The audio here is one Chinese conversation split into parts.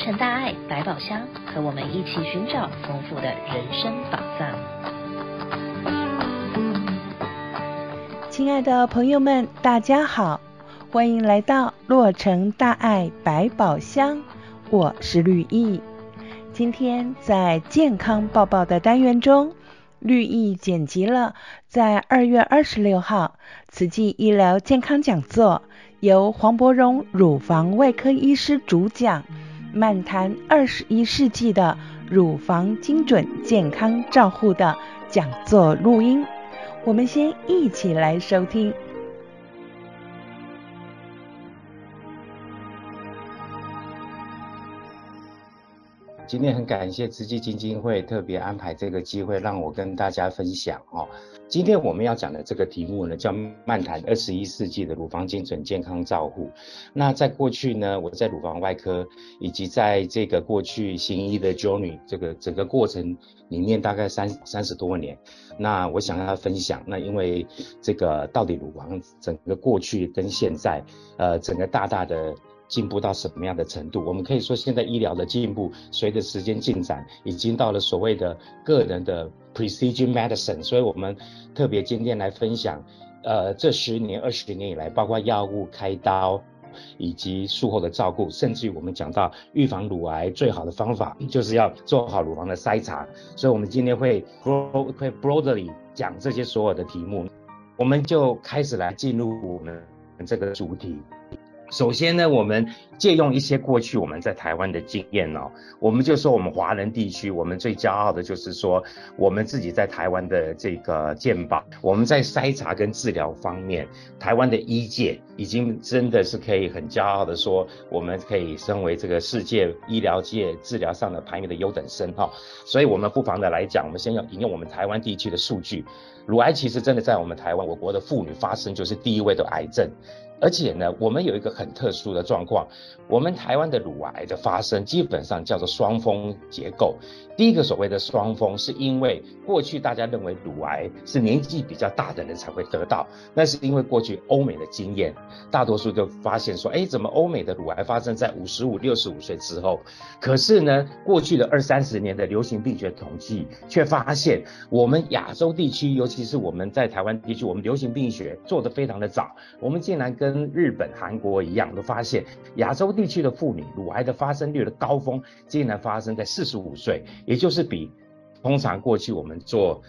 成大爱百宝箱，和我们一起寻找丰富的人生宝藏。亲爱的朋友们，大家好，欢迎来到洛城大爱百宝箱，我是绿意。今天在健康报报的单元中，绿意剪辑了在二月二十六号慈济医疗健康讲座，由黄伯荣乳房外科医师主讲，漫谈二十一世纪的乳房精准健康照护的讲座录音。我们先一起来收听。今天很感谢慈济基金会特别安排这个机会，让我跟大家分享哦。今天我们要讲的这个题目呢，叫“漫谈二十一世纪的乳房精准健康照护”。那在过去呢，我在乳房外科以及在这个过去行医的 journey 这个整个过程里面，大概三三十多年。那我想跟大家分享，那因为这个到底乳房整个过去跟现在，呃，整个大大的。进步到什么样的程度？我们可以说，现在医疗的进步，随着时间进展，已经到了所谓的个人的 precision medicine。所以我们特别今天来分享，呃，这十年、二十年以来，包括药物、开刀，以及术后的照顾，甚至于我们讲到预防乳癌最好的方法，就是要做好乳房的筛查。所以，我们今天会 broad 会 broadly 讲这些所有的题目，我们就开始来进入我们这个主题。首先呢，我们借用一些过去我们在台湾的经验哦，我们就说我们华人地区，我们最骄傲的就是说我们自己在台湾的这个健保，我们在筛查跟治疗方面，台湾的医界已经真的是可以很骄傲的说，我们可以身为这个世界医疗界治疗上的排名的优等生哈，所以我们不妨的来讲，我们先要引用我们台湾地区的数据，乳癌其实真的在我们台湾我国的妇女发生就是第一位的癌症。而且呢，我们有一个很特殊的状况，我们台湾的乳癌的发生基本上叫做双峰结构。第一个所谓的双峰，是因为过去大家认为乳癌是年纪比较大的人才会得到，那是因为过去欧美的经验，大多数就发现说，哎，怎么欧美的乳癌发生在五十五、六十五岁之后？可是呢，过去的二三十年的流行病学统计却发现，我们亚洲地区，尤其是我们在台湾地区，我们流行病学做得非常的早，我们竟然跟跟日本、韩国一样，都发现亚洲地区的妇女乳癌的发生率的高峰，竟然发生在四十五岁，也就是比通常过去我们做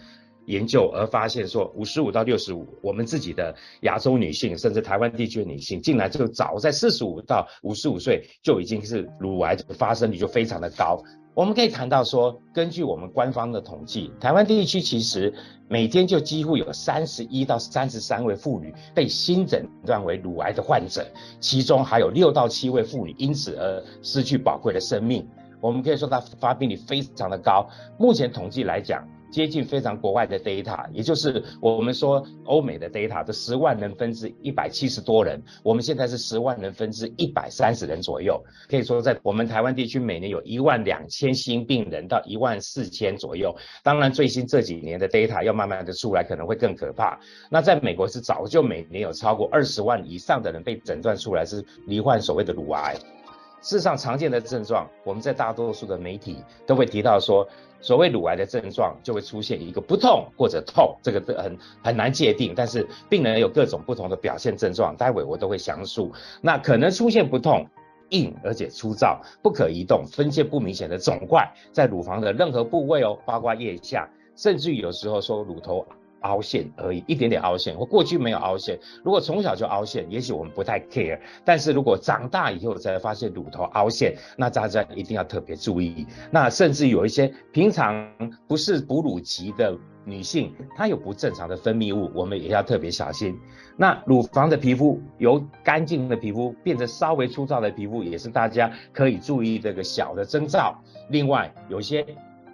研究而发现说五十五到六十五，我们自己的亚洲女性，甚至台湾地区的女性，竟然就早在四十五到五十五岁就已经是乳癌的发生率就非常的高。我们可以谈到说，根据我们官方的统计，台湾地区其实每天就几乎有三十一到三十三位妇女被新诊断为乳癌的患者，其中还有六到七位妇女因此而失去宝贵的生命。我们可以说它发病率非常的高。目前统计来讲，接近非常国外的 data，也就是我们说欧美的 data，这十万人分之一百七十多人，我们现在是十万人分之一百三十人左右，可以说在我们台湾地区每年有一万两千新病人到一万四千左右。当然最新这几年的 data 要慢慢的出来，可能会更可怕。那在美国是早就每年有超过二十万以上的人被诊断出来是罹患所谓的乳癌。事实上常见的症状，我们在大多数的媒体都会提到说。所谓乳癌的症状就会出现一个不痛或者痛，这个很很难界定，但是病人有各种不同的表现症状，待会我都会详述。那可能出现不痛、硬而且粗糙、不可移动、分界不明显的肿块，在乳房的任何部位哦，包括腋下，甚至于有时候说乳头。凹陷而已，一点点凹陷，或过去没有凹陷。如果从小就凹陷，也许我们不太 care。但是如果长大以后才发现乳头凹陷，那大家一定要特别注意。那甚至有一些平常不是哺乳期的女性，她有不正常的分泌物，我们也要特别小心。那乳房的皮肤由干净的皮肤变成稍微粗糙的皮肤，也是大家可以注意这个小的征兆。另外，有些。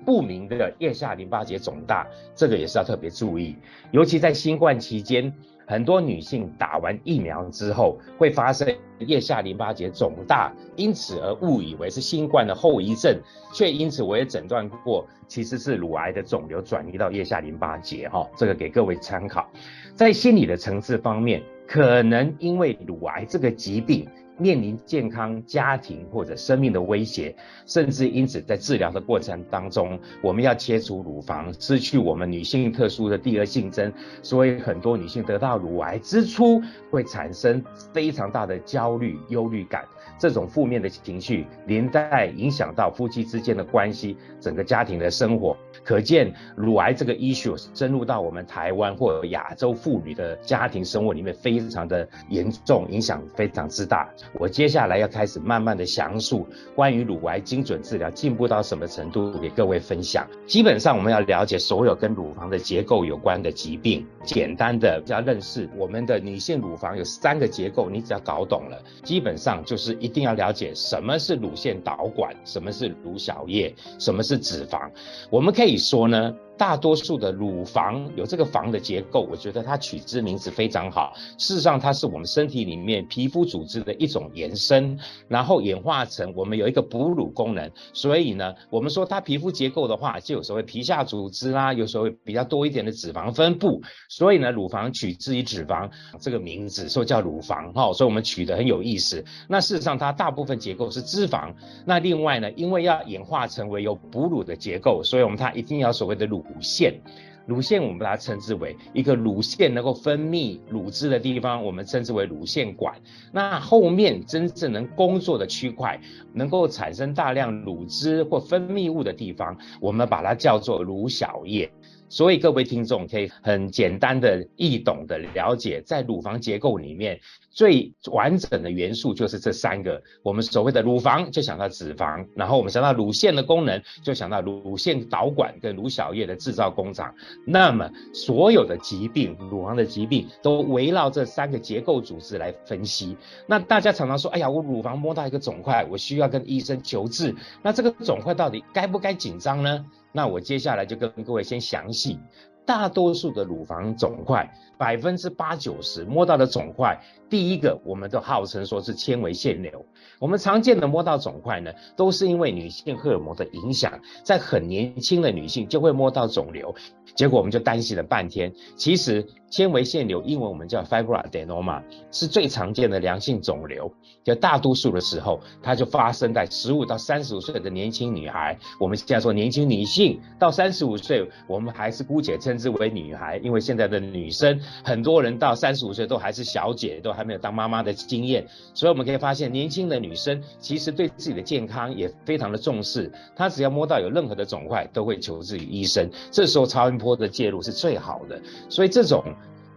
不明的腋下淋巴结肿大，这个也是要特别注意。尤其在新冠期间，很多女性打完疫苗之后会发生腋下淋巴结肿大，因此而误以为是新冠的后遗症，却因此我也诊断过，其实是乳癌的肿瘤转移到腋下淋巴结。哈，这个给各位参考。在心理的层次方面，可能因为乳癌这个疾病。面临健康、家庭或者生命的威胁，甚至因此在治疗的过程当中，我们要切除乳房，失去我们女性特殊的第二性征，所以很多女性得到乳癌之初会产生非常大的焦虑、忧虑感。这种负面的情绪连带影响到夫妻之间的关系，整个家庭的生活，可见乳癌这个 issue 深入到我们台湾或亚洲妇女的家庭生活里面，非常的严重，影响非常之大。我接下来要开始慢慢的详述关于乳癌精准治疗进步到什么程度，给各位分享。基本上我们要了解所有跟乳房的结构有关的疾病，简单的要认识我们的女性乳房有三个结构，你只要搞懂了，基本上就是一。一定要了解什么是乳腺导管，什么是乳小叶，什么是脂肪。我们可以说呢。大多数的乳房有这个房的结构，我觉得它取之名字非常好。事实上，它是我们身体里面皮肤组织的一种延伸，然后演化成我们有一个哺乳功能。所以呢，我们说它皮肤结构的话，就有所谓皮下组织啦，有时候会比较多一点的脂肪分布。所以呢，乳房取之于脂肪这个名字，说叫乳房哈，所以我们取得很有意思。那事实上，它大部分结构是脂肪。那另外呢，因为要演化成为有哺乳的结构，所以我们它一定要所谓的乳。乳腺，乳腺我们把它称之为一个乳腺能够分泌乳汁的地方，我们称之为乳腺管。那后面真正能工作的区块，能够产生大量乳汁或分泌物的地方，我们把它叫做乳小叶。所以各位听众可以很简单的易懂的了解，在乳房结构里面最完整的元素就是这三个。我们所谓的乳房就想到脂肪，然后我们想到乳腺的功能就想到乳腺导管跟乳小叶的制造工厂。那么所有的疾病，乳房的疾病都围绕这三个结构组织来分析。那大家常常说，哎呀，我乳房摸到一个肿块，我需要跟医生求治。那这个肿块到底该不该紧张呢？那我接下来就跟各位先详细，大多数的乳房肿块，百分之八九十摸到的肿块，第一个我们都号称说是纤维腺瘤。我们常见的摸到肿块呢，都是因为女性荷尔蒙的影响，在很年轻的女性就会摸到肿瘤，结果我们就担心了半天。其实纤维腺瘤，英文我们叫 fibroadenoma，是最常见的良性肿瘤。就大多数的时候，它就发生在十五到三十五岁的年轻女孩。我们现在说年轻女性到三十五岁，我们还是姑且称之为女孩，因为现在的女生很多人到三十五岁都还是小姐，都还没有当妈妈的经验。所以我们可以发现，年轻的女生其实对自己的健康也非常的重视。她只要摸到有任何的肿块，都会求治于医生。这时候超音波的介入是最好的。所以这种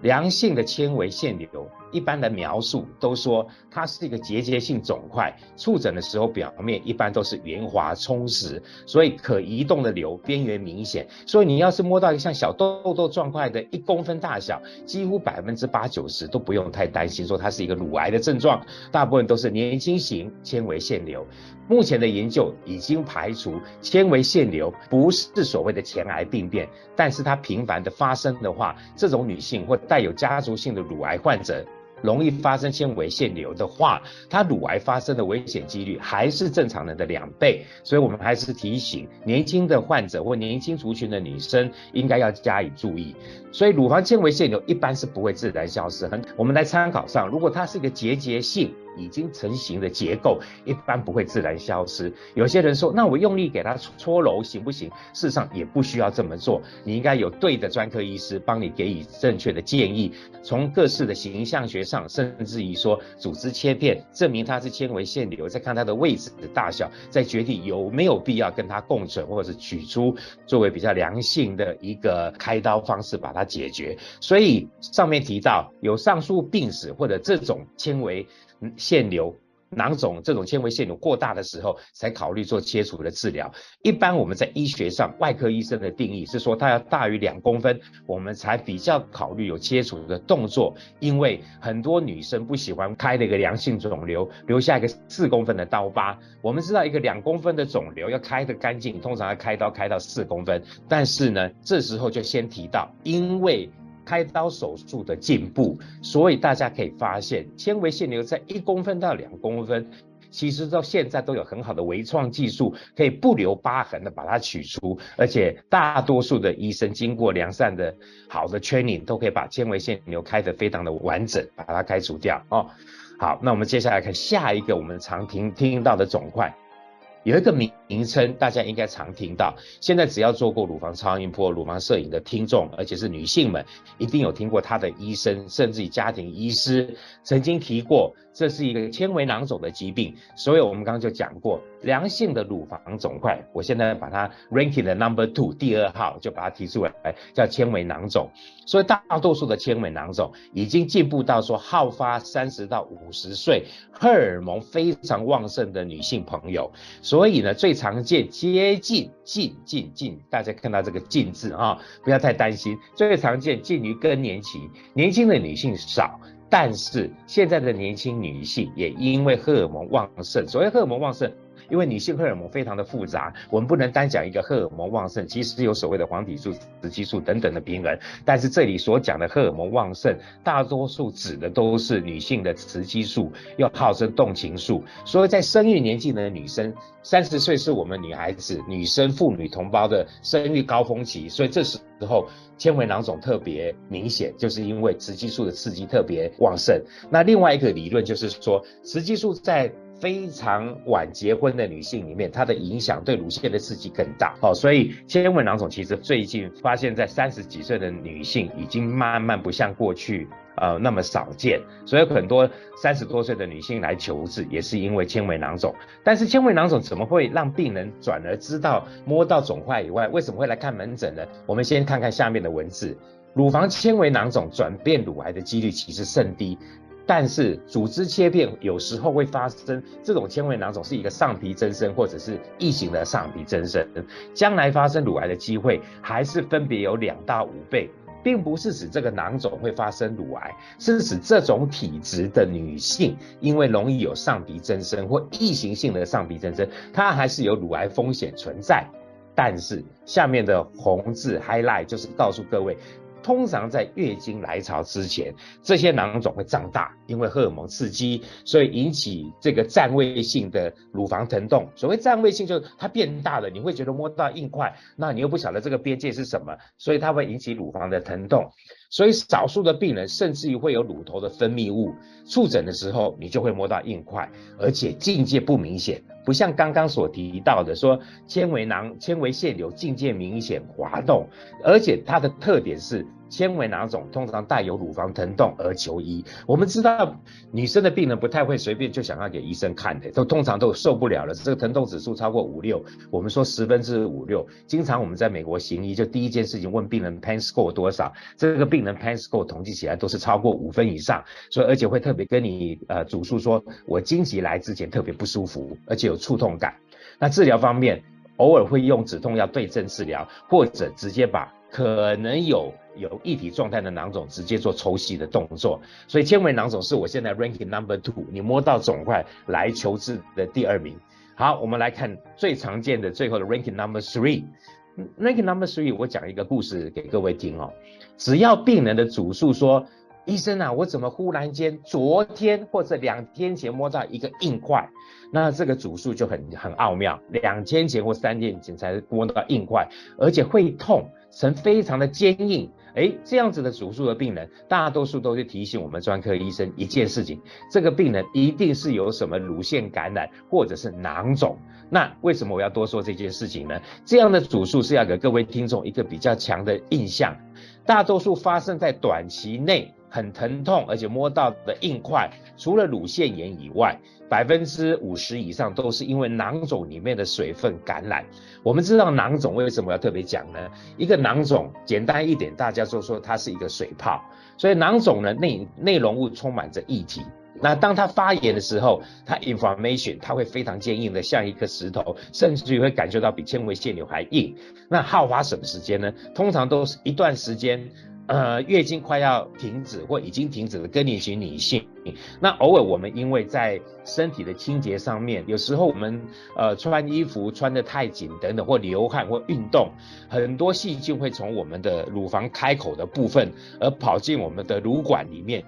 良性的纤维腺瘤。一般的描述都说它是一个结节性肿块，触诊的时候表面一般都是圆滑充实，所以可移动的瘤边缘明显。所以你要是摸到一个像小豆豆状块的一公分大小，几乎百分之八九十都不用太担心，说它是一个乳癌的症状，大部分都是年轻型纤维腺瘤。目前的研究已经排除纤维腺瘤不是所谓的前癌病变，但是它频繁的发生的话，这种女性或带有家族性的乳癌患者。容易发生纤维腺瘤的话，它乳癌发生的危险几率还是正常人的两倍，所以我们还是提醒年轻的患者或年轻族群的女生应该要加以注意。所以乳房纤维腺瘤一般是不会自然消失，很我们来参考上，如果它是一个结节性。已经成型的结构一般不会自然消失。有些人说，那我用力给它搓揉行不行？事实上也不需要这么做。你应该有对的专科医师帮你给予正确的建议。从各式的形象学上，甚至于说组织切片，证明它是纤维腺瘤，再看它的位置的大小，再决定有没有必要跟它共存，或者是取出，作为比较良性的一个开刀方式把它解决。所以上面提到有上述病史或者这种纤维。腺瘤、囊肿这种纤维腺瘤过大的时候，才考虑做切除的治疗。一般我们在医学上，外科医生的定义是说，它要大于两公分，我们才比较考虑有切除的动作。因为很多女生不喜欢开了一个良性肿瘤，留下一个四公分的刀疤。我们知道，一个两公分的肿瘤要开得干净，通常要开刀开到四公分。但是呢，这时候就先提到，因为开刀手术的进步，所以大家可以发现，纤维腺瘤在一公分到两公分，其实到现在都有很好的微创技术，可以不留疤痕的把它取出，而且大多数的医生经过良善的好的 training，都可以把纤维腺瘤开得非常的完整，把它开除掉哦。好，那我们接下来看下一个我们常听听到的肿块。有一个名名称，大家应该常听到。现在只要做过乳房超音波、乳房摄影的听众，而且是女性们，一定有听过她的医生，甚至于家庭医师曾经提过，这是一个纤维囊肿的疾病。所以我们刚刚就讲过，良性的乳房肿块，我现在把它 ranking 的 number two 第二号，就把它提出来，叫纤维囊肿。所以大多数的纤维囊肿已经进步到说，好发三十到五十岁，荷尔蒙非常旺盛的女性朋友。所以呢，最常见接近近近近，大家看到这个近字啊，不要太担心。最常见近于更年期，年轻的女性少，但是现在的年轻女性也因为荷尔蒙旺盛，所谓荷尔蒙旺盛。因为女性荷尔蒙非常的复杂，我们不能单讲一个荷尔蒙旺盛，其实有所谓的黄体素、雌激素等等的平衡。但是这里所讲的荷尔蒙旺盛，大多数指的都是女性的雌激素，又号称动情素。所以在生育年纪的女生，三十岁是我们女孩子、女生、妇女同胞的生育高峰期，所以这时候纤维囊肿特别明显，就是因为雌激素的刺激特别旺盛。那另外一个理论就是说，雌激素在非常晚结婚的女性里面，它的影响对乳腺的刺激更大哦，所以纤维囊肿其实最近发现，在三十几岁的女性已经慢慢不像过去呃那么少见，所以很多三十多岁的女性来求治，也是因为纤维囊肿。但是纤维囊肿怎么会让病人转而知道摸到肿块以外，为什么会来看门诊呢？我们先看看下面的文字，乳房纤维囊肿转变乳癌的几率其实甚低。但是组织切片有时候会发生，这种纤维囊肿是一个上皮增生或者是异型的上皮增生，将来发生乳癌的机会还是分别有两到五倍，并不是指这个囊肿会发生乳癌，是指这种体质的女性，因为容易有上皮增生或异型性的上皮增生，它还是有乳癌风险存在。但是下面的红字 highlight 就是告诉各位。通常在月经来潮之前，这些囊肿会胀大，因为荷尔蒙刺激，所以引起这个占位性的乳房疼痛。所谓占位性，就是它变大了，你会觉得摸到硬块，那你又不晓得这个边界是什么，所以它会引起乳房的疼痛。所以少数的病人甚至于会有乳头的分泌物，触诊的时候你就会摸到硬块，而且境界不明显，不像刚刚所提到的说纤维囊、纤维腺瘤境界明显滑动，而且它的特点是。纤维囊肿通常带有乳房疼痛而求医。我们知道女生的病人不太会随便就想要给医生看的，都通常都受不了了。这个疼痛指数超过五六，我们说十分之五六。经常我们在美国行医，就第一件事情问病人 pain score 多少，这个病人 pain score 统计起来都是超过五分以上，所以而且会特别跟你呃主诉说，我经期来之前特别不舒服，而且有触痛感。那治疗方面，偶尔会用止痛药对症治疗，或者直接把可能有有液体状态的囊肿直接做抽吸的动作，所以纤维囊肿是我现在 ranking number two，你摸到肿块来求治的第二名。好，我们来看最常见的最后的 ranking number three，ranking number three，我讲一个故事给各位听哦。只要病人的主诉说，医生啊，我怎么忽然间昨天或者两天前摸到一个硬块？那这个主诉就很很奥妙，两天前或三天前才摸到硬块，而且会痛。呈非常的坚硬，诶，这样子的主诉的病人，大多数都是提醒我们专科医生一件事情，这个病人一定是有什么乳腺感染或者是囊肿。那为什么我要多说这件事情呢？这样的主诉是要给各位听众一个比较强的印象，大多数发生在短期内。很疼痛，而且摸到的硬块，除了乳腺炎以外，百分之五十以上都是因为囊肿里面的水分感染。我们知道囊肿为什么要特别讲呢？一个囊肿简单一点，大家就说它是一个水泡，所以囊肿呢内内容物充满着液体。那当它发炎的时候，它 inflammation 它会非常坚硬的像一颗石头，甚至于会感觉到比纤维腺瘤还硬。那耗花什么时间呢？通常都是一段时间。呃，月经快要停止或已经停止的更年期女性，那偶尔我们因为在身体的清洁上面，有时候我们呃穿衣服穿得太紧等等，或流汗或运动，很多细菌会从我们的乳房开口的部分而跑进我们的乳管里面，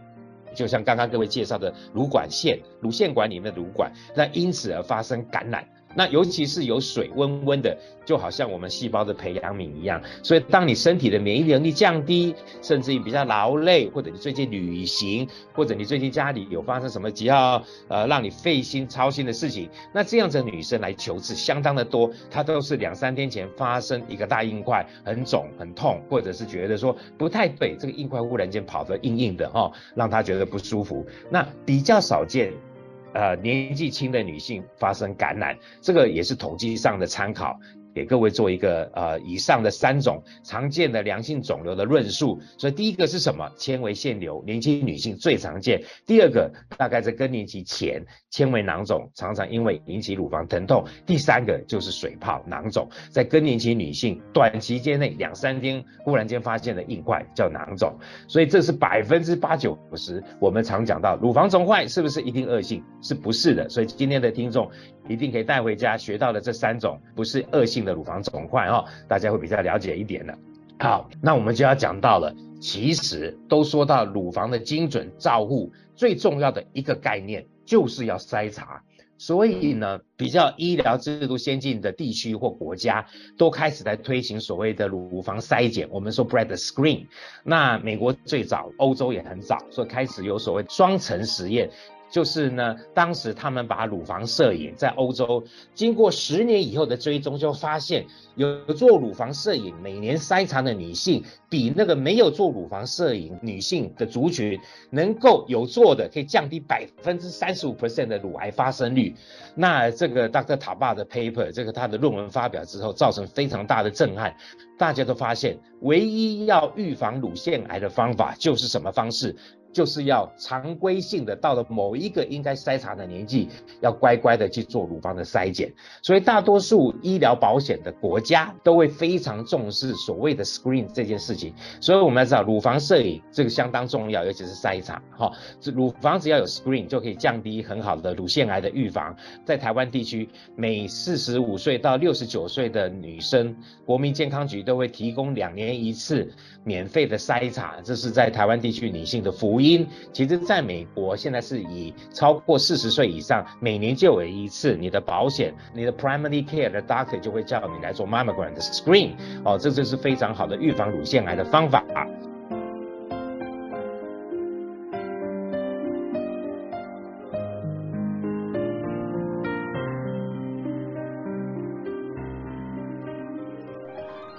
就像刚刚各位介绍的乳管腺、乳腺管里面的乳管，那因此而发生感染。那尤其是有水温温的，就好像我们细胞的培养皿一样。所以当你身体的免疫能力降低，甚至于比较劳累，或者你最近旅行，或者你最近家里有发生什么比较呃让你费心操心的事情，那这样子的女生来求治相当的多，她都是两三天前发生一个大硬块，很肿很痛，或者是觉得说不太对，这个硬块忽然间跑得硬硬的哈、哦，让她觉得不舒服。那比较少见。呃，年纪轻的女性发生感染，这个也是统计上的参考。给各位做一个呃以上的三种常见的良性肿瘤的论述，所以第一个是什么？纤维腺瘤，年轻女性最常见。第二个大概在更年期前，纤维囊肿常常因为引起乳房疼痛。第三个就是水泡囊肿，在更年期女性短期间内两三天忽然间发现的硬块叫囊肿，所以这是百分之八九十我们常讲到乳房肿坏是不是一定恶性？是不是的？所以今天的听众一定可以带回家学到的这三种不是恶性的乳房肿块哦，大家会比较了解一点的。好，那我们就要讲到了，其实都说到乳房的精准照护，最重要的一个概念就是要筛查。所以呢，比较医疗制度先进的地区或国家都开始在推行所谓的乳房筛检，我们说 breast screen。那美国最早，欧洲也很早，所以开始有所谓双层实验。就是呢，当时他们把乳房摄影在欧洲，经过十年以后的追踪，就发现有做乳房摄影每年筛查的女性，比那个没有做乳房摄影女性的族群，能够有做的可以降低百分之三十五 percent 的乳癌发生率。那这个 Dr. Taba 的 paper，这个他的论文发表之后，造成非常大的震撼。大家都发现，唯一要预防乳腺癌的方法就是什么方式？就是要常规性的到了某一个应该筛查的年纪，要乖乖的去做乳房的筛检。所以大多数医疗保险的国家都会非常重视所谓的 screen 这件事情。所以我们要知道乳房摄影这个相当重要，尤其是筛查。哈，乳房只要有 screen 就可以降低很好的乳腺癌的预防。在台湾地区，每四十五岁到六十九岁的女生，国民健康局都会提供两年一次免费的筛查，这是在台湾地区女性的服务音。其实，在美国现在是以超过四十岁以上，每年就有一次，你的保险，你的 primary care 的 doctor 就会叫你来做 mammogram 的 screen，哦，这就是非常好的预防乳腺癌的方法。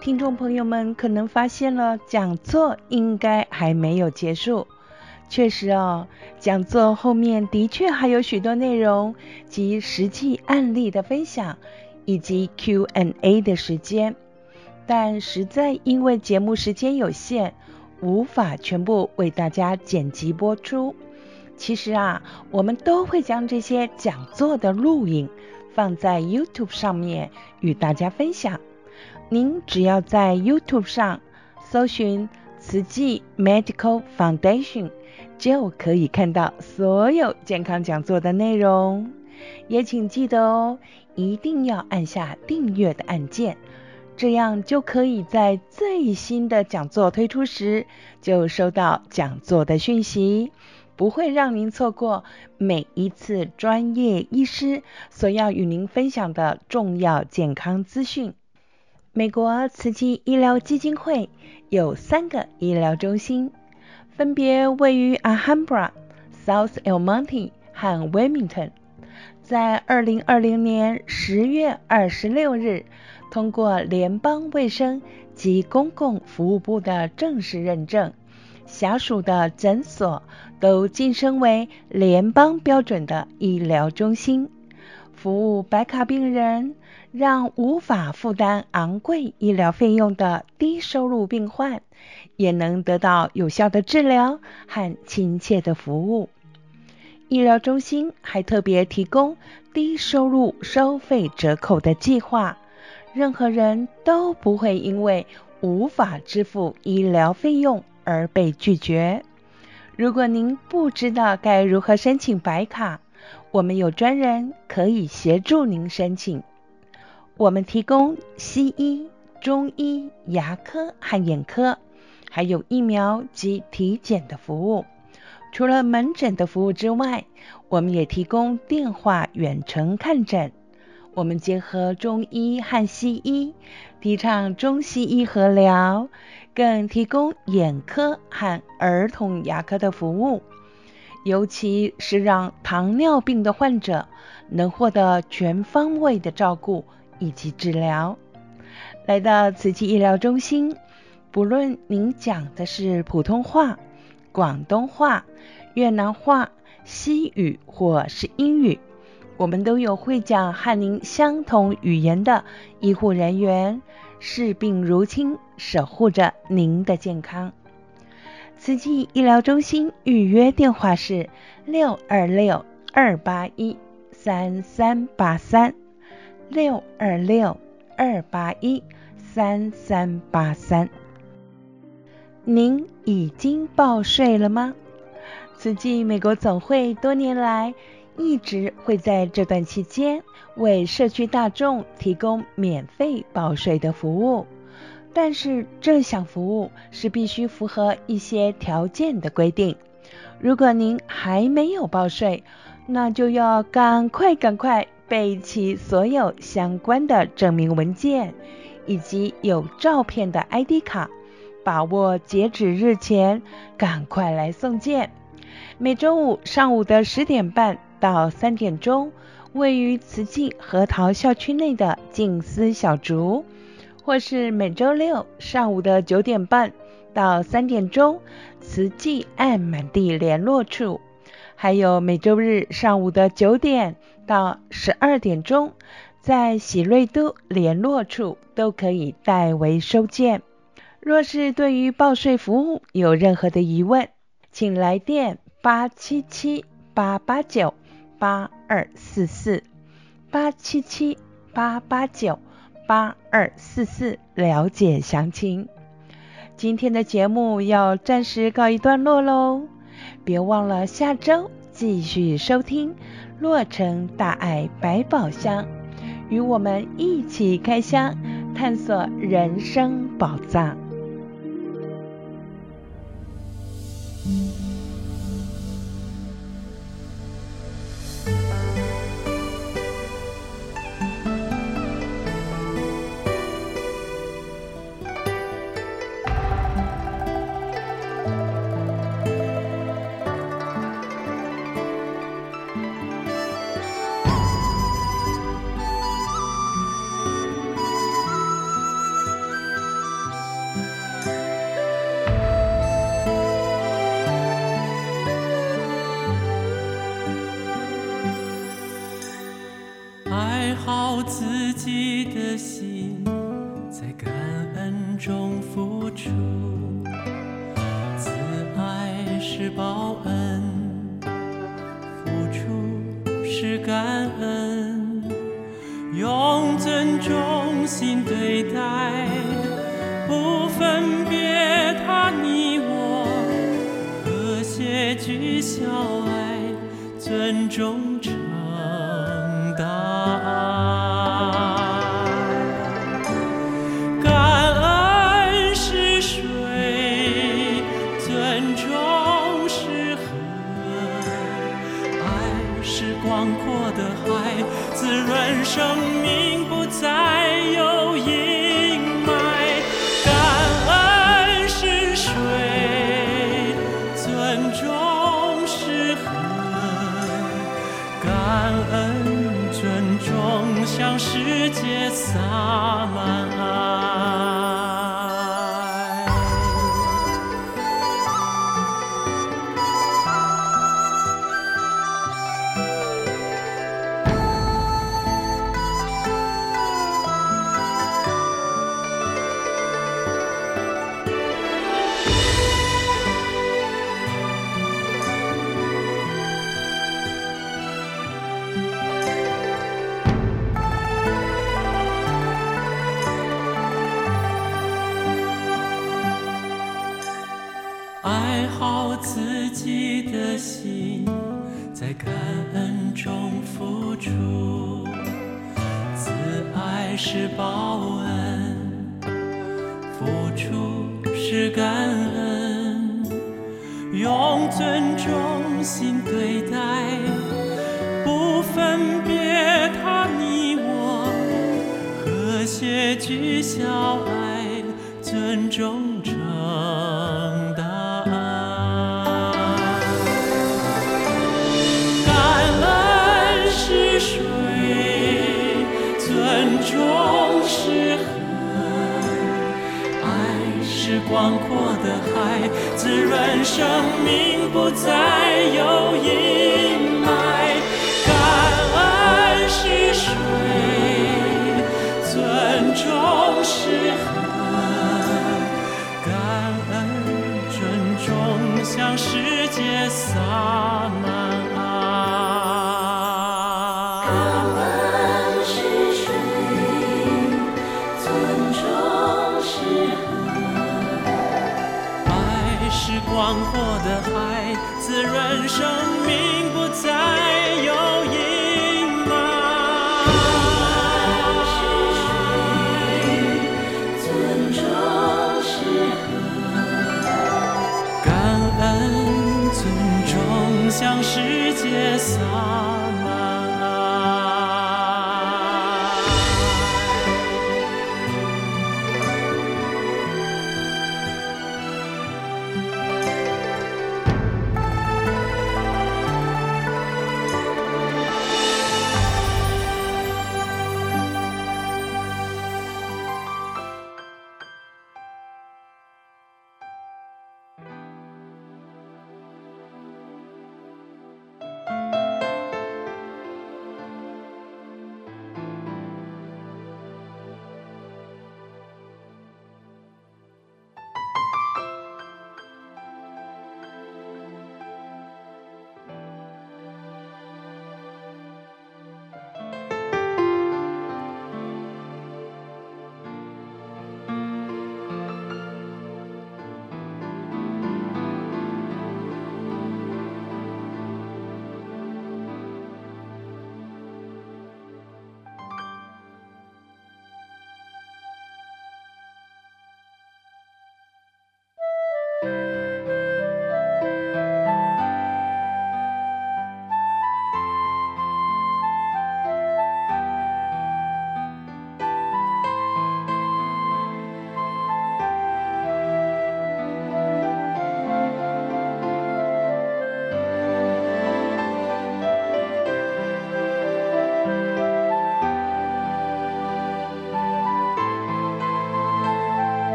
听众朋友们可能发现了，讲座应该还没有结束。确实哦，讲座后面的确还有许多内容及实际案例的分享，以及 Q&A 的时间。但实在因为节目时间有限，无法全部为大家剪辑播出。其实啊，我们都会将这些讲座的录影放在 YouTube 上面与大家分享。您只要在 YouTube 上搜寻慈济 Medical Foundation，就可以看到所有健康讲座的内容。也请记得哦，一定要按下订阅的按键，这样就可以在最新的讲座推出时就收到讲座的讯息，不会让您错过每一次专业医师所要与您分享的重要健康资讯。美国慈济医疗基金会有三个医疗中心，分别位于 Alhambra、South El Monte 和 Wilmington。在二零二零年十月二十六日，通过联邦卫生及公共服务部的正式认证，辖属的诊所都晋升为联邦标准的医疗中心，服务白卡病人。让无法负担昂贵医疗费用的低收入病患，也能得到有效的治疗和亲切的服务。医疗中心还特别提供低收入收费折扣的计划，任何人都不会因为无法支付医疗费用而被拒绝。如果您不知道该如何申请白卡，我们有专人可以协助您申请。我们提供西医、中医、牙科和眼科，还有疫苗及体检的服务。除了门诊的服务之外，我们也提供电话远程看诊。我们结合中医和西医，提倡中西医合疗，更提供眼科和儿童牙科的服务，尤其是让糖尿病的患者能获得全方位的照顾以及治疗。来到慈济医疗中心，不论您讲的是普通话、广东话、越南话、西语或是英语，我们都有会讲和您相同语言的医护人员，视病如亲，守护着您的健康。慈济医疗中心预约电话是六二六二八一三三八三六二六。二八一三三八三，您已经报税了吗？慈济美国总会多年来一直会在这段期间为社区大众提供免费报税的服务，但是这项服务是必须符合一些条件的规定。如果您还没有报税，那就要赶快赶快。备齐所有相关的证明文件，以及有照片的 ID 卡，把握截止日前，赶快来送件。每周五上午的十点半到三点钟，位于慈济核桃校区内的静思小竹，或是每周六上午的九点半到三点钟，慈济爱满地联络处，还有每周日上午的九点。到十二点钟，在喜瑞都联络处都可以代为收件。若是对于报税服务有任何的疑问，请来电八七七八八九八二四四八七七八八九八二四四了解详情。今天的节目要暂时告一段落喽，别忘了下周继续收听。洛城大爱百宝箱，与我们一起开箱，探索人生宝藏。是广阔的海，滋润生命不再有阴霾，感恩是水，尊重是河，感恩尊重向世界洒满。爱好自己的心，在感恩中付出。慈爱是报恩，付出是感恩。用尊重心对待，不分别他你我。和谐聚小爱，尊重。广阔的海，滋润生命，不再有阴霾。感恩是水，尊重是河，感恩尊重向世界洒